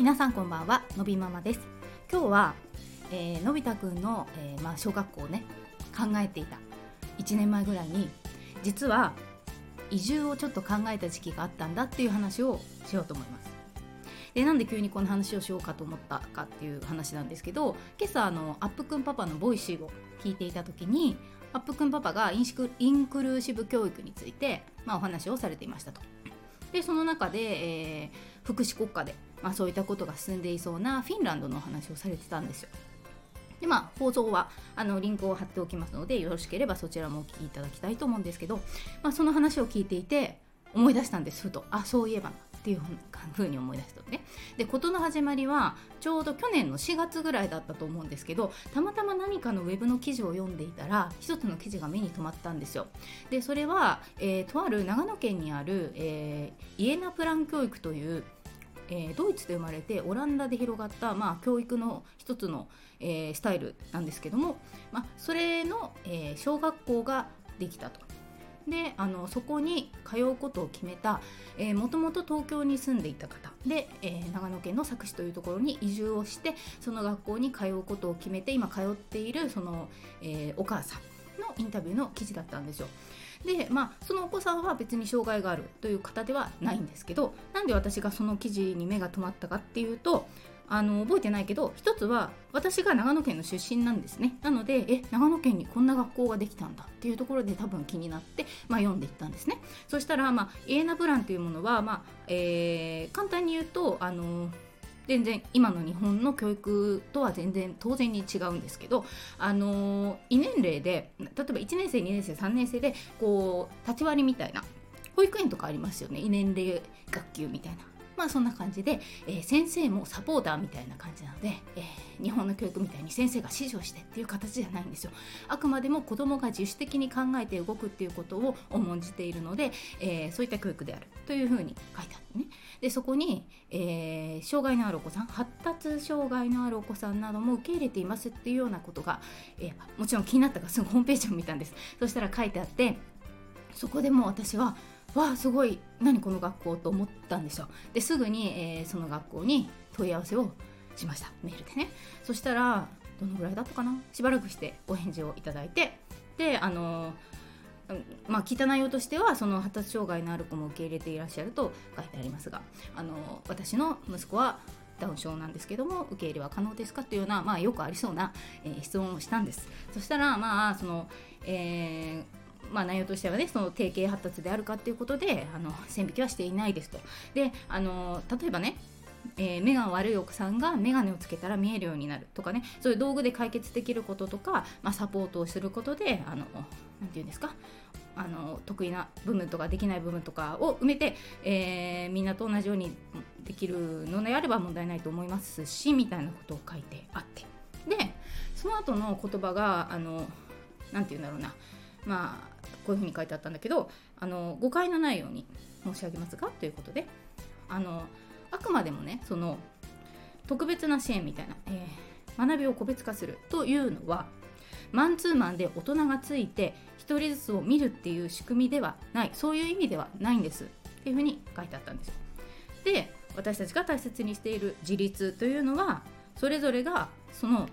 皆さんこんばんはのびママです。今日は、えーのび太くんの、えーまあ、小学校をね考えていた。1年前ぐらいに実は移住をちょっと考えた時期があったんだっていう話をしようと思います。でなんで急にこの話をしようかと思ったかっていう話なんですけど今朝あのアップくんパパの Voicy を聞いていた時にアップくんパパがインシクインクルーシブ教育について、まあ、お話をされていましたと。でその中で、えー福祉国家で、まあ、そういったことが進んでいそうなフィンランドのお話をされてたんですよ。でまあ放送はあのリンクを貼っておきますのでよろしければそちらもお聞きいただきたいと思うんですけど、まあ、その話を聞いていて思い出したんですふと。あそういえばなっていうふうに思い出したのね。で事の始まりはちょうど去年の4月ぐらいだったと思うんですけどたまたま何かのウェブの記事を読んでいたら一つの記事が目に留まったんですよ。でそれは、えーとある長野県にある、えーイエナプラン教育というえードイツで生まれてオランダで広がった、まあ、教育の一つの、えースタイルなんですけども、まあ、それの、えー小学校ができたと。であのそこに通うことを決めたもともと東京に住んでいた方で、え長野県の佐久市というところに移住をしてその学校に通うことを決めて今通っているその、えお母さんのインタビューの記事だったんですよ。でまあそのお子さんは別に障害があるという方ではないんですけどなんで私がその記事に目が留まったかっていうとあの覚えてないけど一つは私が長野県の出身なんですねなのでえ長野県にこんな学校ができたんだっていうところで多分気になって、まあ、読んでいったんですねそしたら、まあ、イエナプランというものは、まあえー簡単に言うとあの全然今の日本の教育とは全然当然に違うんですけど、あの異年齢で例えば1年生2年生3年生でこう立ち割りみたいな保育園とかありますよね異年齢学級みたいな。まあそんな感じで、えー先生もサポーターみたいな感じなので、えー日本の教育みたいに先生が指示をしてっていう形じゃないんですよ。あくまでも子どもが自主的に考えて動くっていうことを重んじているので、えーそういった教育であるというふうに書いてあるね。でそこに、えー障害のあるお子さん発達障害のあるお子さんなども受け入れていますっていうようなことが、えもちろん気になったからすぐホームページを見たんですそしたら書いてあってそこでも私はわあすごい。何この学校と思ったんですよ。ですぐに、えーその学校に問い合わせをしました。メールでね。そしたらどのぐらいだったかな？しばらくしてお返事をいただいて。であのまあ、聞いた内容としてはその発達障害のある子も受け入れていらっしゃると書いてありますがあの私の息子はダウン症なんですけども受け入れは可能ですか？というような、まあ、よくありそうな、えー質問をしたんです。そしたらまあその、えーまあ、内容としてはねその定型発達であるかということであの線引きはしていないですと。であの例えばねえー目が悪いお子さんが眼鏡をつけたら見えるようになるとかね。そういう道具で解決できることとか、まあ、サポートをすることであのなんて言うんですかあの得意な部分とかできない部分とかを埋めて、えーみんなと同じようにできるのであれば問題ないと思いますしみたいなことを書いてあって。でその後の言葉があのなんて言うんだろうな。まあこういうふうに書いてあったんだけどあの誤解のないように申し上げますがということであのあくまでもねその特別な支援みたいな、えー学びを個別化するというのはマンツーマンで大人がついて1人ずつを見るっていう仕組みではないそういう意味ではないんですっていうふうに書いてあったんですよ。で私たちが大切にしている自立というのはそれぞれがその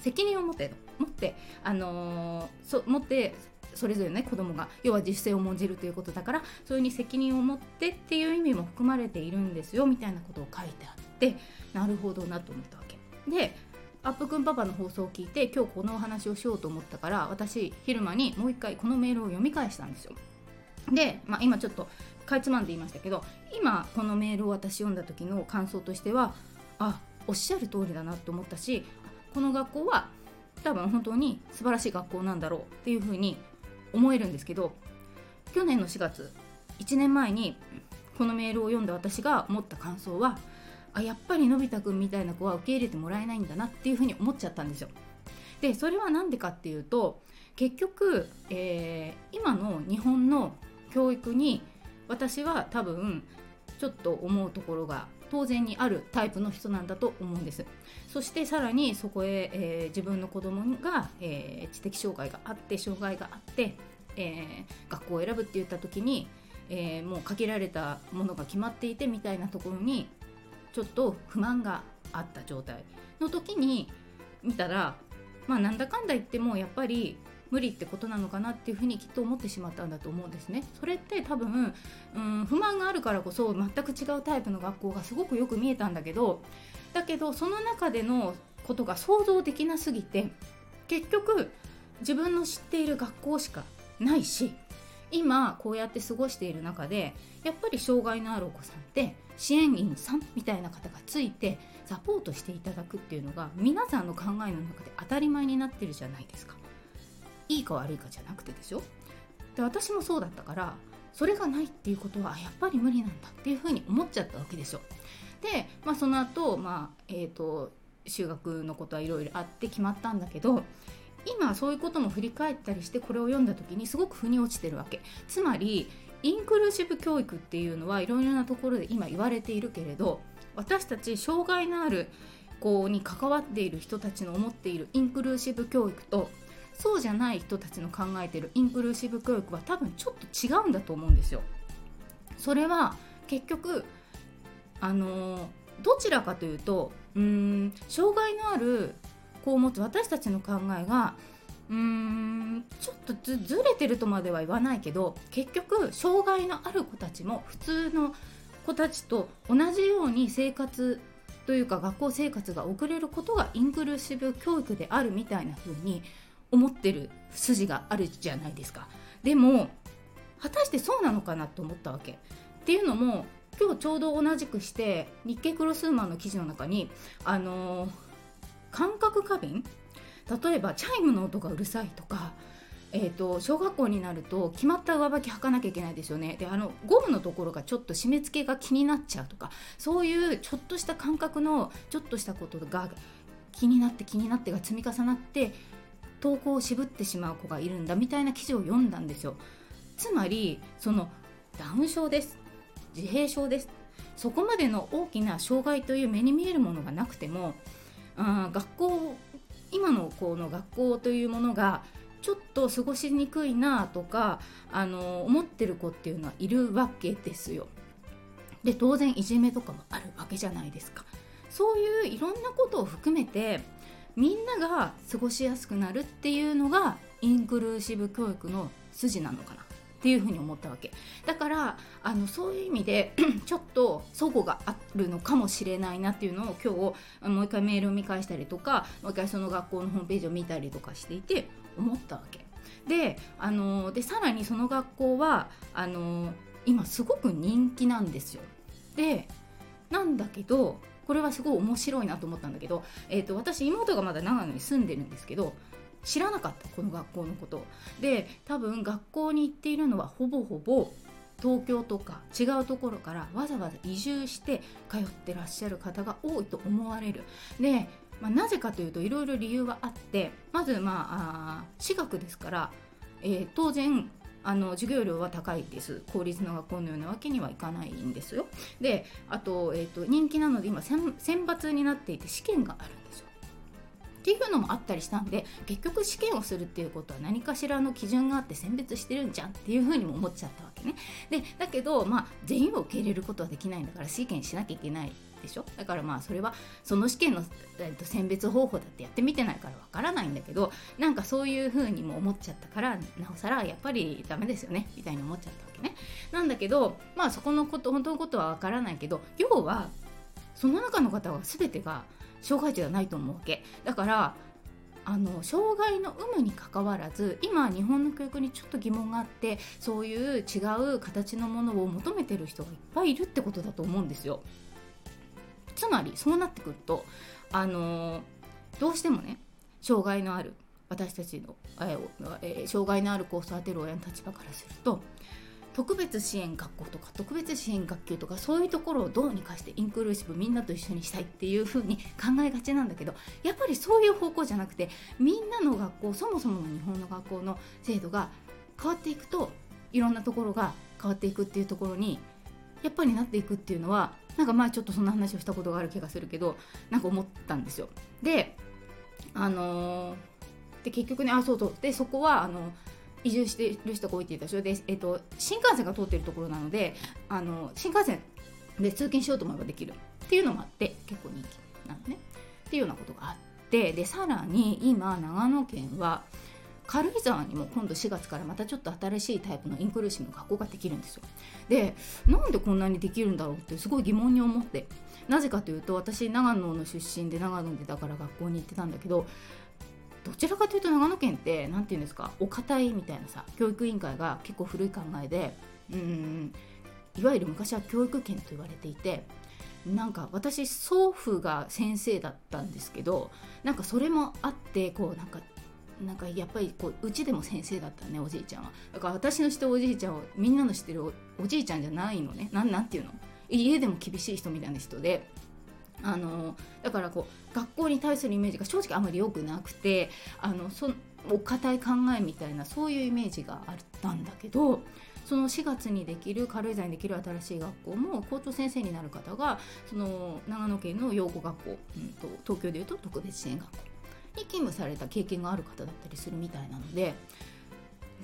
責任を持って持って、あのーそ持ってそれぞれね子供が要は自主性を重んじるということだからそういうふうに責任を持ってっていう意味も含まれているんですよみたいなことを書いてあってなるほどなと思ったわけ。でアップくんパパの放送を聞いて今日このお話をしようと思ったから私昼間にもう一回このメールを読み返したんですよ。で、まあ、今ちょっとかいつまんで言いましたけど今このメールを私読んだ時の感想としてはあおっしゃる通りだなと思ったしこの学校は多分本当に素晴らしい学校なんだろうっていうふうに思えるんですけど去年の4月1年前にこのメールを読んだ私が思った感想はあやっぱりのび太くんみたいな子は受け入れてもらえないんだなっていうふうに思っちゃったんですよ。でそれは何でかっていうと結局、えー今の日本の教育に私は多分ちょっと思うところが当然にあるタイプの人なんだと思うんです。そしてさらにそこへ、えー自分の子供が、えー知的障害があって障害があって、えー学校を選ぶって言った時に、えもう限られたものが決まっていてみたいなところにちょっと不満があった状態の時に見たらまあなんだかんだ言ってもやっぱり無理ってことなのかなっていうふうにきっと思ってしまったんだと思うんですね。それって多分、うん、不満があるからこそ全く違うタイプの学校がすごくよく見えたんだけどだけどその中でのことが想像できなすぎて結局自分の知っている学校しかないし今こうやって過ごしている中でやっぱり障害のあるお子さんって支援員さんみたいな方がついてサポートしていただくっていうのが皆さんの考えの中で当たり前になってるじゃないですか。いいか悪いかじゃなくてでしょ？で私もそうだったからそれがないっていうことはやっぱり無理なんだっていうふうに思っちゃったわけですよ。で、まあ、その後、まあえーと、修学のことはいろいろあって決まったんだけど今そういうことも振り返ったりしてこれを読んだ時にすごく腑に落ちてるわけつまりインクルーシブ教育っていうのはいろいろなところで今言われているけれど私たち障害のある子に関わっている人たちの思っているインクルーシブ教育とそうじゃない人たちの考えてるインクルーシブ教育は多分ちょっと違うんだと思うんですよ。それは結局あのどちらかというとうん障害のある子を持つ私たちの考えがうーんちょっとずれてるとまでは言わないけど結局障害のある子たちも普通の子たちと同じように生活というか学校生活が送れることがインクルーシブ教育であるみたいな風に思ってる筋があるじゃないですか。でも果たしてそうなのかなと思ったわけ。っていうのも今日ちょうど同じくして日経クロスウーマンの記事の中にあのー、感覚過敏？例えばチャイムの音がうるさいとかえーと、小学校になると決まった上履き履かなきゃいけないですよね。であのゴムのところがちょっと締め付けが気になっちゃうとかそういうちょっとした感覚のちょっとしたことが気になって気になってが積み重なって投稿を渋ってしまう子がいるんだみたいな記事を読んだんですよつまりそのダウン症です自閉症ですそこまでの大きな障害という目に見えるものがなくてもあ学校今の子の学校というものがちょっと過ごしにくいなとかあの思ってる子っていうのはいるわけですよ。で当然いじめとかもあるわけじゃないですか。そういういろんなことを含めてみんなが過ごしやすくなるっていうのがインクルーシブ教育の筋なのかなっていうふうに思ったわけ。だからあのそういう意味で ちょっと齟齬があるのかもしれないなっていうのを今日もう一回メールを見返したりとかもう一回その学校のホームページを見たりとかしていて思ったわけ。であのでさらにその学校はあの今すごく人気なんですよ。でなんだけどこれはすごい面白いなと思ったんだけど、えーと、私妹がまだ長野に住んでるんですけど知らなかったこの学校のことで多分学校に行っているのはほぼほぼ東京とか違うところからわざわざ移住して通ってらっしゃる方が多いと思われる。で、まあ、なぜかというといろいろ理由はあってまずまあ私学ですから、えー、当然あの授業料は高いです。公立の学校のようなわけにはいかないんですよ。であと,、えーと、人気なので今選抜になっていて試験があるんですよ。っていうのもあったりしたんで結局試験をするっていうことは何かしらの基準があって選別してるんじゃんっていうふうにも思っちゃったわけね。でだけどまあ全員を受け入れることはできないんだから試験しなきゃいけない。でしょ？だからまあそれはその試験の、えー、と選別方法だってやってみてないからわからないんだけどなんかそういう風にも思っちゃったからなおさらやっぱりダメですよねみたいに思っちゃったわけね。なんだけどまあそこのこと本当のことはわからないけど要はその中の方は全てが障害児ではないと思うわけ。だからあの障害の有無にかかわらず今日本の教育にちょっと疑問があってそういう違う形のものを求めてる人がいっぱいいるってことだと思うんですよ。つまりそうなってくるとあのどうしてもね障害のある私たちの、えー、障害のある子を育てる親の立場からすると特別支援学校とか特別支援学級とかそういうところをどうにかしてインクルーシブみんなと一緒にしたいっていう風に 考えがちなんだけどやっぱりそういう方向じゃなくてみんなの学校そもそもの日本の学校の制度が変わっていくといろんなところが変わっていくっていうところにやっぱりなっていくっていうのはなんか前ちょっとそんな話をしたことがある気がするけどなんか思ったんですよ。であのー、で結局ねあそうそう。でそこはあの移住してる人が多いって言ったでしょで、えっと、新幹線が通ってるところなのであの新幹線で通勤しようと思えばできるっていうのもあって結構人気なのね。っていうようなことがあってでさらに今長野県は軽井沢にも今度4月からまたちょっと新しいタイプのインクルーシブの学校ができるんですよ。でなんでこんなにできるんだろうってすごい疑問に思ってなぜかというと私長野の出身で長野でだから学校に行ってたんだけどどちらかというと長野県って何て言うんですかお堅いみたいなさ教育委員会が結構古い考えでうんいわゆる昔は教育圏と言われていてなんか私祖父が先生だったんですけどなんかそれもあってこうなんかなんかやっぱりこううちでも先生だったねおじいちゃんは。だから私の知ってるおじいちゃんはみんなの知ってるおじいちゃんじゃないのね。なんなんていうの？家でも厳しい人みたいな人で。あのだからこう学校に対するイメージが正直あまり良くなくてあのそお堅い考えみたいなそういうイメージがあったんだけどその4月にできる軽井沢にできる新しい学校も校長先生になる方がその長野県の養護学校、うんと、東京でいうと特別支援学校。に勤務された経験がある方だったりするみたいなので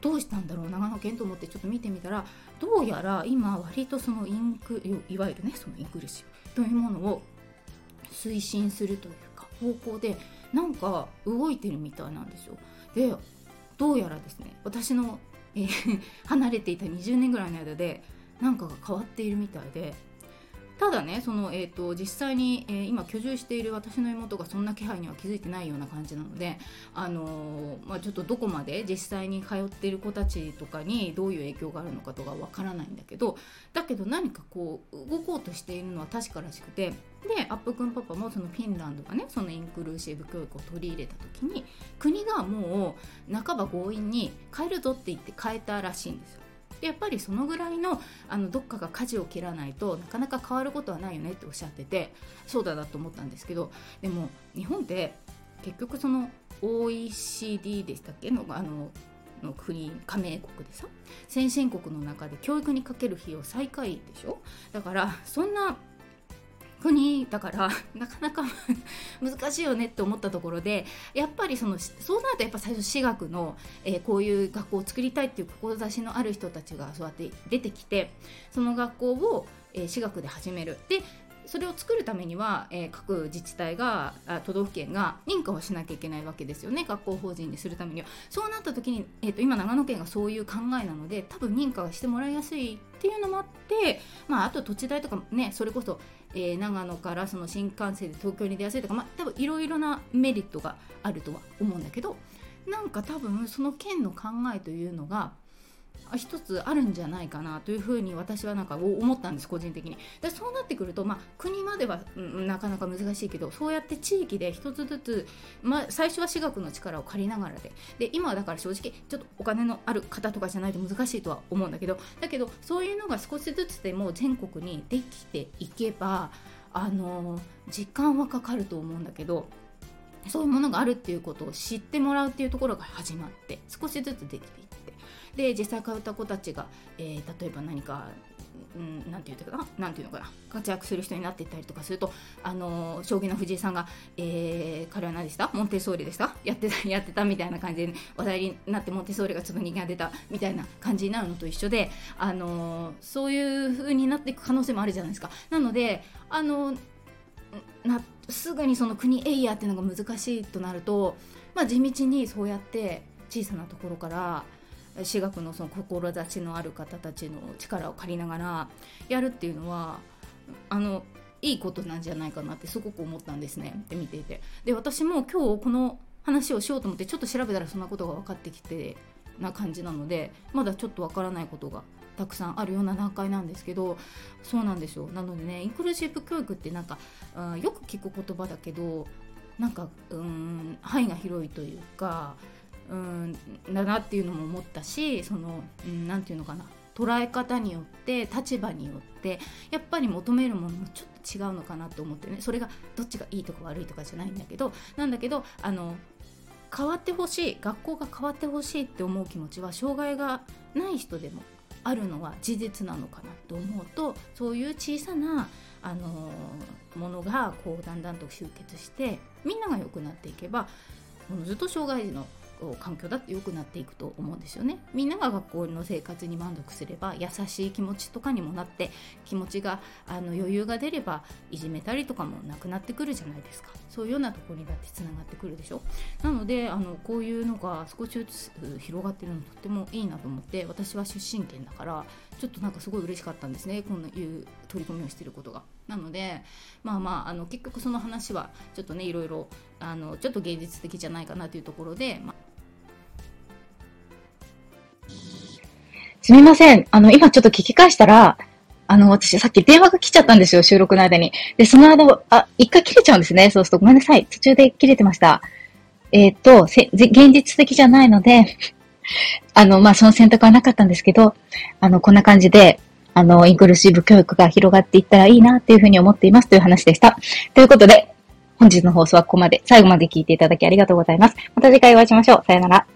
どうしたんだろう長野県と思ってちょっと見てみたらどうやら今割とそのインクいわゆるねそのインクルーシブというものを推進するというか方向でなんか動いてるみたいなんですよ。でどうやらですね私の、えー、離れていた20年ぐらいの間で何かが変わっているみたいでただねその、えーと、実際に、えー、今居住している私の妹がそんな気配には気づいてないような感じなので、あのー、まあ、ちょっとどこまで実際に通っている子たちとかにどういう影響があるのかとかわからないんだけどだけど何かこう動こうとしているのは確からしくてでアップくんパパもそのフィンランドがねそのインクルーシブ教育を取り入れた時に国がもう半ば強引に変えるぞって言って変えたらしいんですよ。でやっぱりそのぐらいのあのどっかが舵を切らないとなかなか変わることはないよねっておっしゃっててそうだなと思ったんですけどでも日本って結局その OECD でしたっけ？のあのの国加盟国でさ先進国の中で教育にかける費用最下位でしょ？だからそんな国だから なかなか 難しいよねって思ったところでやっぱりそのそうなるとやっぱ最初私学の、えー、こういう学校を作りたいっていう志のある人たちがそうやって出てきてその学校を、えー、私学で始める。でそれを作るためには、えー、各自治体が都道府県が認可をしなきゃいけないわけですよね。学校法人にするためには。そうなった時に、えーと、今長野県がそういう考えなので多分認可がしてもらいやすいっていうのもあって、まあ、あと土地代とかねそれこそ、えー、長野からその新幹線で東京に出やすいとか、まあ、多分いろいろなメリットがあるとは思うんだけどなんか多分その県の考えというのが一つあるんじゃないかなというふうに私はなんか思ったんです個人的に。でそうなってくると、まあ、国までは、なかなか難しいけどそうやって地域で一つずつ、まあ、最初は私学の力を借りながらで。で今はだから正直ちょっとお金のある方とかじゃないと難しいとは思うんだけどだけどそういうのが少しずつでも全国にできていけばあの時間はかかると思うんだけどそういうものがあるっていうことを知ってもらうっていうところが始まって少しずつできていで実際通った子たちが、えー、例えば何かうん、なんていうかな、なんていうのかな、活躍する人になっていったりとかすると、あの将棋の藤井さんが、えー、彼は何でした？モンテソーリでした？やってた、やってたみたいな感じで、話題になってモンテソーリがちょっと人間が出たみたいな感じになるのと一緒で、あのそういう風になっていく可能性もあるじゃないですか。なので、あのなすぐにその国エイヤーっていうのが難しいとなると、まあ、地道にそうやって小さなところから私学のその志のある方たちの力を借りながらやるっていうのはあのいいことなんじゃないかなってすごく思ったんですね。って見ていて。で私も今日この話をしようと思ってちょっと調べたらそんなことが分かってきてな感じなのでまだちょっと分からないことがたくさんあるような段階なんですけどそうなんですよ。なのでねインクルーシブ教育ってなんかうんよく聞く言葉だけどなんかうん範囲が広いというかうんだなっていうのも思ったしその何、て言うのかな捉え方によって立場によってやっぱり求めるものもちょっと違うのかなと思ってね。それがどっちがいいとか悪いとかじゃないんだけどなんだけどあの変わってほしい学校が変わってほしいって思う気持ちは障害がない人でもあるのは事実なのかなと思うとそういう小さな、あのものがこうだんだんと集結してみんなが良くなっていけばものずっと障害児の環境だって良くなっていくと思うんですよね。みんなが学校の生活に満足すれば優しい気持ちとかにもなって気持ちがあの余裕が出ればいじめたりとかもなくなってくるじゃないですか。そういうようなところにだってつながってくるでしょ。なのであのこういうのが少しずつ広がってるのとってもいいなと思って私は出身県だからちょっとなんかすごい嬉しかったんですねこういう取り組みをしていることがなのでまあまああの結局その話はちょっとねいろいろあのちょっと現実的じゃないかなというところで、まあすみません。あの、今ちょっと聞き返したら、あの、私さっき電話が来ちゃったんですよ、収録の間に。で、その間、あ、一回切れちゃうんですね。そうするとごめんなさい。途中で切れてました。えっ、と、現実的じゃないのであの、まあ、その選択はなかったんですけど、あの、こんな感じで、あの、インクルーシブ教育が広がっていったらいいなっていうふうに思っていますという話でした。ということで、本日の放送はここまで。最後まで聞いていただきありがとうございます。また次回お会いしましょう。さよなら。